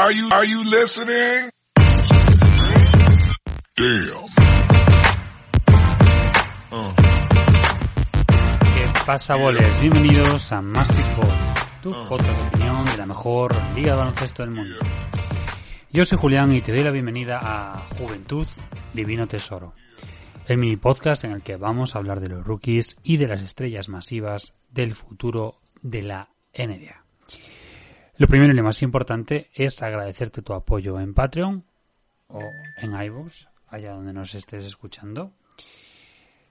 Are you, are you listening? Damn. ¿Qué pasa, boles? Bienvenidos a Massive Ball, tu podcast de opinión de la mejor liga de baloncesto del mundo. Yo soy Julián y te doy la bienvenida a Juventud Divino Tesoro, el mini podcast en el que vamos a hablar de los rookies y de las estrellas masivas del futuro de la NBA. Lo primero y lo más importante es agradecerte tu apoyo en Patreon o en iVoox, allá donde nos estés escuchando.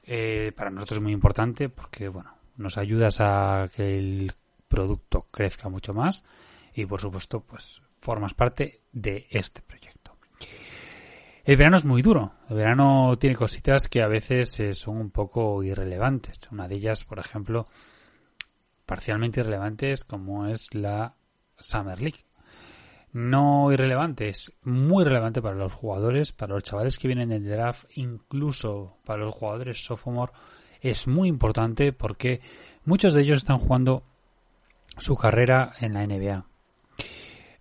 Eh, para nosotros es muy importante porque, bueno, nos ayudas a que el producto crezca mucho más y, por supuesto, pues formas parte de este proyecto. El verano es muy duro. El verano tiene cositas que a veces eh, son un poco irrelevantes. Una de ellas, por ejemplo, parcialmente irrelevantes, como es la Summer League. No irrelevante, es muy relevante para los jugadores, para los chavales que vienen del draft, incluso para los jugadores sophomore, es muy importante porque muchos de ellos están jugando su carrera en la NBA.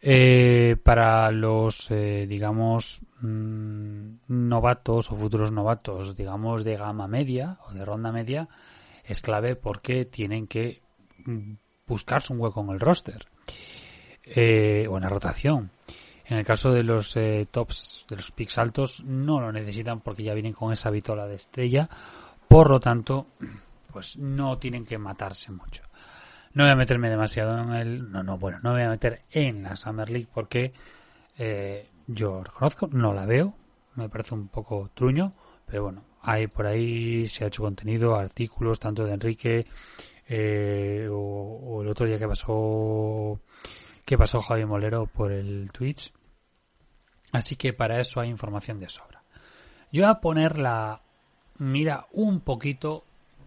Eh, para los, eh, digamos, mm, novatos o futuros novatos, digamos, de gama media o de ronda media, es clave porque tienen que buscarse un hueco en el roster eh, o en rotación. En el caso de los eh, tops, de los picks altos, no lo necesitan porque ya vienen con esa vitola de estrella. Por lo tanto, pues no tienen que matarse mucho. No voy a meterme demasiado en el... No, no, bueno, no voy a meter en la Summer League porque eh, yo reconozco, no la veo. Me parece un poco truño. Pero bueno, hay por ahí, se ha hecho contenido, artículos, tanto de Enrique eh, o, o el otro día que pasó que pasó Javier Molero por el Twitch. Así que para eso hay información de sobra. Yo voy a poner la mira un poquito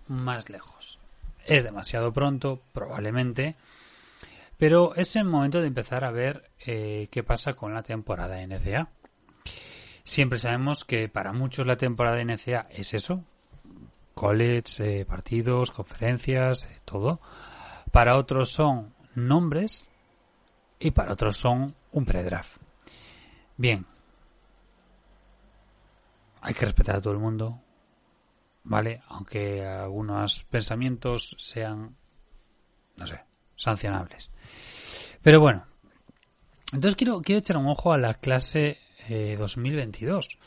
más lejos. Es demasiado pronto, probablemente, pero es el momento de empezar a ver eh, qué pasa con la temporada NCA. Siempre sabemos que para muchos la temporada NCA es eso, college, eh, partidos, conferencias, eh, todo. Para otros son nombres y para otros son un pre-draft. Bien. Hay que respetar a todo el mundo, ¿vale? Aunque algunos pensamientos sean, no sé, sancionables. Pero bueno. Entonces quiero, quiero echar un ojo a la clase 2022. Eh,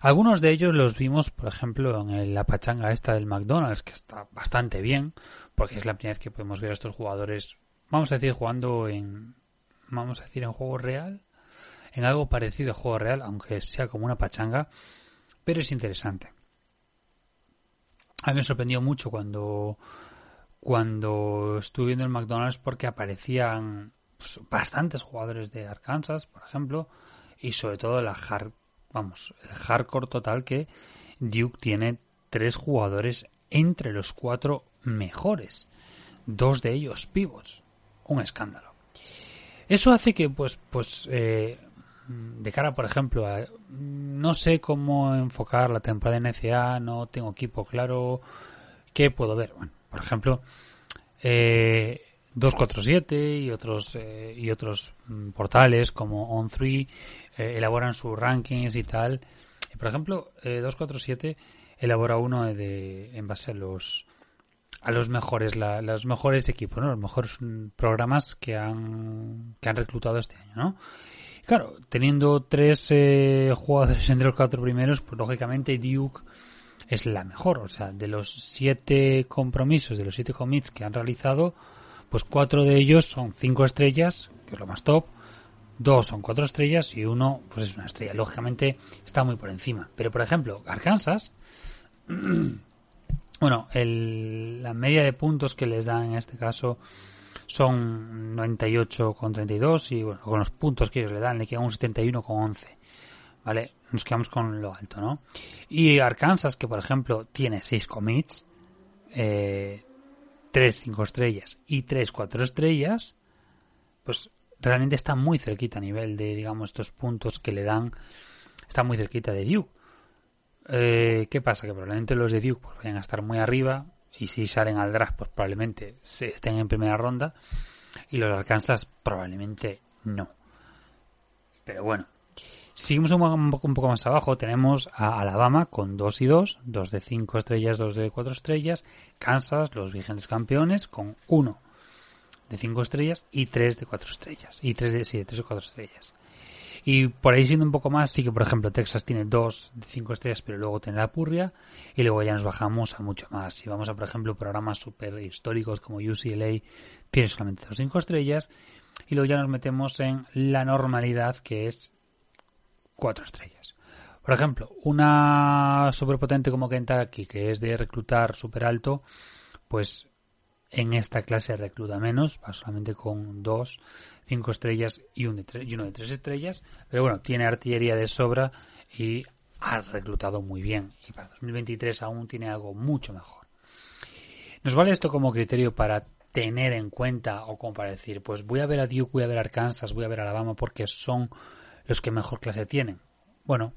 Algunos de ellos los vimos, por ejemplo, en la pachanga esta del McDonald's, que está bastante bien, porque es la primera vez que podemos ver a estos jugadores, vamos a decir, jugando en, vamos a decir, en juego real, en algo parecido a juego real, aunque sea como una pachanga, pero es interesante. A mí me sorprendió mucho cuando cuando estuve viendo el McDonald's porque aparecían pues, bastantes jugadores de Arkansas, por ejemplo, y sobre todo la hard, vamos, el hardcore total que Duke tiene tres jugadores entre los cuatro mejores, dos de ellos pivots, un escándalo. Eso hace que, pues, pues, eh, de cara, por ejemplo, no sé cómo enfocar la temporada de NCA, no tengo equipo claro, ¿qué puedo ver? Bueno, por ejemplo, eh, 247 y otros eh, y otros mm, portales como On3 eh, elaboran sus rankings y tal. por ejemplo, 247 eh, elabora uno de, en base a los a los mejores, los mejores equipos, ¿no? Los mejores programas que han, que han reclutado este año, ¿no? claro, teniendo tres eh, jugadores entre los cuatro primeros, pues lógicamente Duke es la mejor. O sea, de los siete compromisos, de los siete commits que han realizado, pues cuatro de ellos son cinco estrellas, que es lo más top. Dos son cuatro estrellas y uno, pues es una estrella. Lógicamente está muy por encima. Pero, por ejemplo, Arkansas Bueno, el, la media de puntos que les dan en este caso son 98,32 y bueno, con los puntos que ellos le dan le queda un 71,11. ¿Vale? Nos quedamos con lo alto, ¿no? Y Arkansas, que por ejemplo tiene 6 commits, eh, 3 5 estrellas y 3 4 estrellas, pues realmente está muy cerquita a nivel de, digamos, estos puntos que le dan, está muy cerquita de Duke. Eh, ¿Qué pasa? Que probablemente los de Duke pues, vayan a estar muy arriba y si salen al draft pues probablemente se estén en primera ronda y los de Arkansas probablemente no. Pero bueno, seguimos un, poco, un poco más abajo. Tenemos a Alabama con 2 y 2, 2 de 5 estrellas, 2 de 4 estrellas. Kansas, los vigentes campeones, con 1 de 5 estrellas y 3 de 4 estrellas. Y 3 de, sí, de 3 o 4 estrellas. Y por ahí siendo un poco más, sí que por ejemplo Texas tiene 2 de 5 estrellas, pero luego tiene la Purria. Y luego ya nos bajamos a mucho más. Si vamos a, por ejemplo, programas super históricos como UCLA, tiene solamente 2 5 estrellas. Y luego ya nos metemos en la normalidad, que es 4 estrellas. Por ejemplo, una superpotente como Kentucky, que es de reclutar super alto, pues en esta clase recluta menos, va solamente con 2 5 estrellas y, uno de 3 estrellas. Pero bueno, tiene artillería de sobra y ha reclutado muy bien. Y para 2023 aún tiene algo mucho mejor. Nos vale esto como criterio para tener en cuenta o como para decir, pues voy a ver a Duke, voy a ver a Arkansas, voy a ver a Alabama porque son los que mejor clase tienen. Bueno,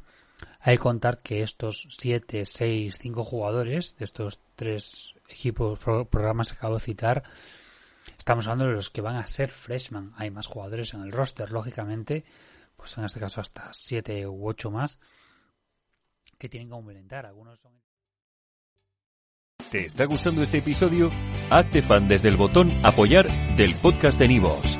hay que contar que estos 7, 6, 5 jugadores de estos tres equipos, programas que acabo de citar, Estamos hablando de los que van a ser freshman. Hay más jugadores en el roster, lógicamente, pues en este caso hasta 7 u 8 más que tienen que aumentar. Algunos son... ¿Te está gustando este episodio? Hazte fan desde el botón apoyar del podcast de Nivos.